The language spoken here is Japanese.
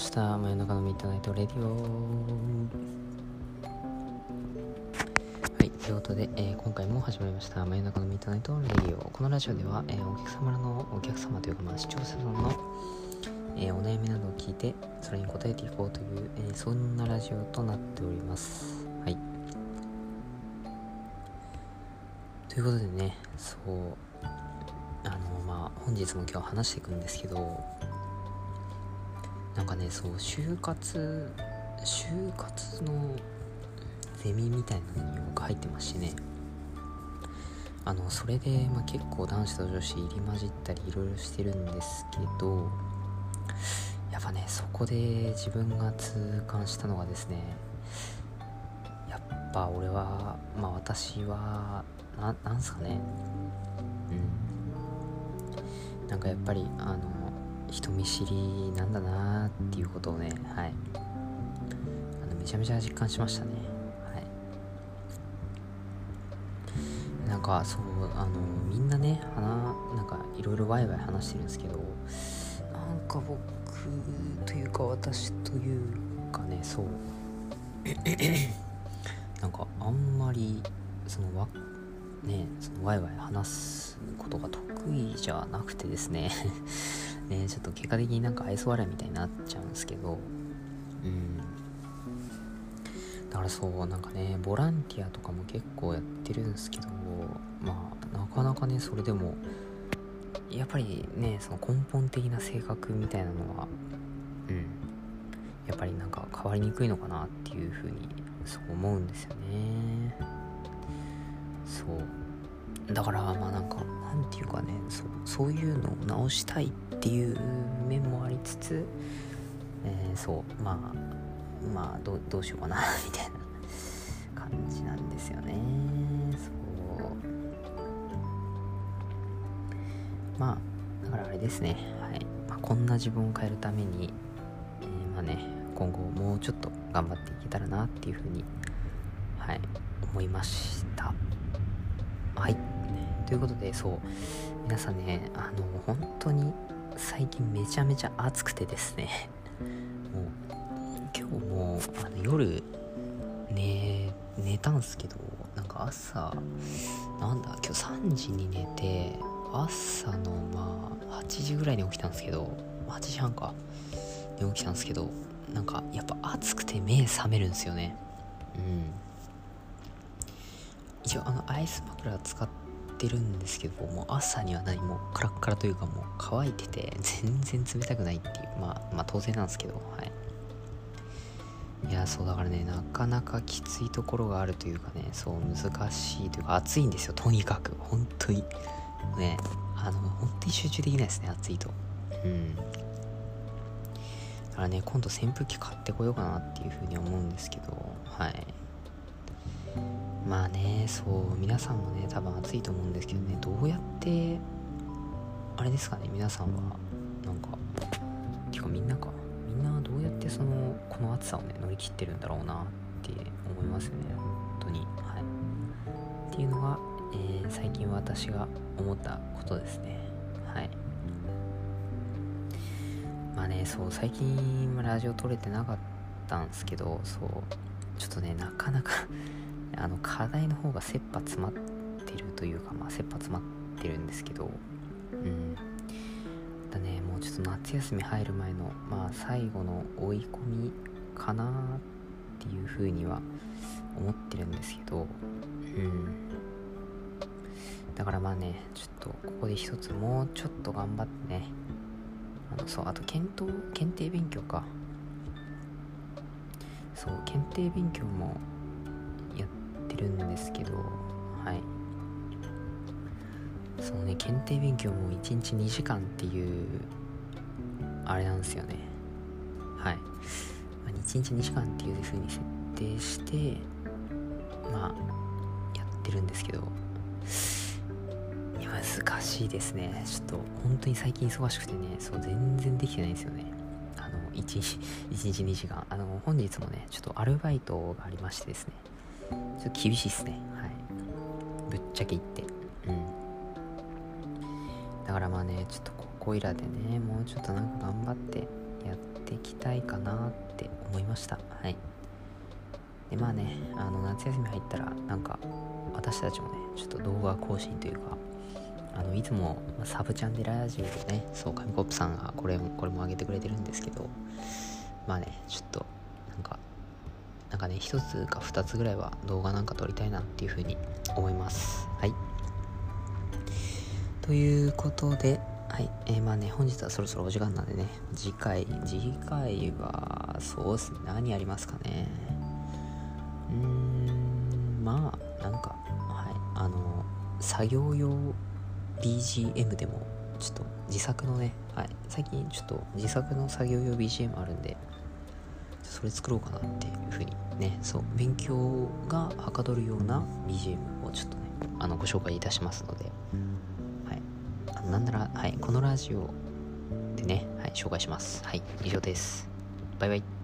ました真夜中の midnight radio。はいということで、えー、今回も始まりました真夜中の midnight radio。このラジオでは、えー、お客様のお客様というか、まあ、視聴者さんの、えー、お悩みなどを聞いてそれに答えていこうという、えそんなラジオとなっております。はい。ということでねそうあのまあ本日も今日話していくんですけどなんかねそう就活就活のゼミみたいなのに僕入ってますしね。あのそれで、まあ、結構男子と女子入り混じったりいろいろしてるんですけどやっぱねそこで自分が痛感したのがですねやっぱ俺はまあ私はななんすかね。うん。なんかやっぱりあの人見知りなんだなっていうことをねはい。あのめちゃめちゃ実感しましたね。はい。なんかそうあのみんなね話なんかいろいろワイワイ話してるんですけどなんか僕というか私というかねそう。なんかあんまりそのわねそのワイワイ話すことが得意じゃなくてですね。ねちょっと結果的になんか愛想笑いみたいになっちゃうんですけど。うん。だからそうなんかねボランティアとかも結構やってるんですけどまあなかなかねそれでもやっぱりねその根本的な性格みたいなのはうん。やっぱりなんか変わりにくいのかなっていうふうにそう思うんですよね。そう。だからまあなんかなんていうかねそうそういうのを直したいっていう面もありつつ、えー、そうまあまあどどうしようかな みたいな感じなんですよね。そう。まあだからあれですね。はい、まあ、こんな自分を変えるために、えー、まあね今後もうちょっと頑張っていけたらなっていうふうにはい思いました。はい。ということでそう。皆さんねあの本当に最近めちゃめちゃ暑くてですね。もう今日もあの夜寝寝たんすけどなんか朝なんだ今日3時に寝て朝のまあ8時ぐらいに起きたんですけど8時半かに起きたんですけどなんかやっぱ暑くて目覚めるんですよね。うん。一応あのアイス枕使ってるんですけどもう朝には何もカラッカラというかもう乾いてて 全然冷たくないっていうまあまあ当然なんですけどはい。いやそうだからねなかなかきついところがあるというかねそう難しいというか暑いんですよとにかく。本当に。ねあの本当に集中できないですね暑いと。うん。だからね今度扇風機買ってこようかなっていうふうに思うんですけどはい。まあねそう皆さんもね多分暑いと思うんですけどねどうやってあれですかね皆さんはなんか結構みんなかみんなどうやってそのこの暑さをね乗り切ってるんだろうなって思いますよね本当に。はい。っていうのが、えー、最近私が思ったことですね。はい。まあねそう最近ラジオ撮れてなかったんですけどそうちょっとねなかなかあの課題の方が切羽詰まってるというかまあ切羽詰まってるんですけどうん。だねもうちょっと夏休み入る前のまあ最後の追い込みかなっていうふうには思ってるんですけどうん。だからまあねちょっとここで一つもうちょっと頑張ってね。あのそうあと検討検定勉強か。そう検定勉強もるんですけどはい。そのね検定勉強も1日2時間っていうあれなんですよね。はい、ま、1日2時間っていう風に設定してまあやってるんですけど難しいですね。ちょっと本当に最近忙しくてねそう全然できてないんですよね。あの1日1日2時間。あの本日もねちょっとアルバイトがありましてですね。ちょっと厳しいっすね。はい。ぶっちゃけ言って。うん。だからまあねちょっとここいらでねもうちょっとなんか頑張ってやっていきたいかなって思いました。はい。でまあねあの夏休み入ったらなんか私たちもねちょっと動画更新というかあのいつもサブチャンでラジオでねそう紙コップさんがこれもこれも上げてくれてるんですけどまあねちょっとなんかなんかね一つか二つぐらいは動画なんか撮りたいなっていうふうに思います。はい。ということではい、えー、まあね、本日はそろそろお時間なんでね、次回、次回は、そうっすね、何やりますかね。うーん、まあ、なんか、はい、あの、作業用 BGM でも、ちょっと自作のね、はい、最近ちょっと自作の作業用 BGM あるんで、それ作ろうかなっていうふうにね、そう、勉強がはかどるような BGM をちょっとね、あの、ご紹介いたしますので、はい、あなんなら、はい、このラジオでね、はい、紹介します。はい、以上です。バイバイ。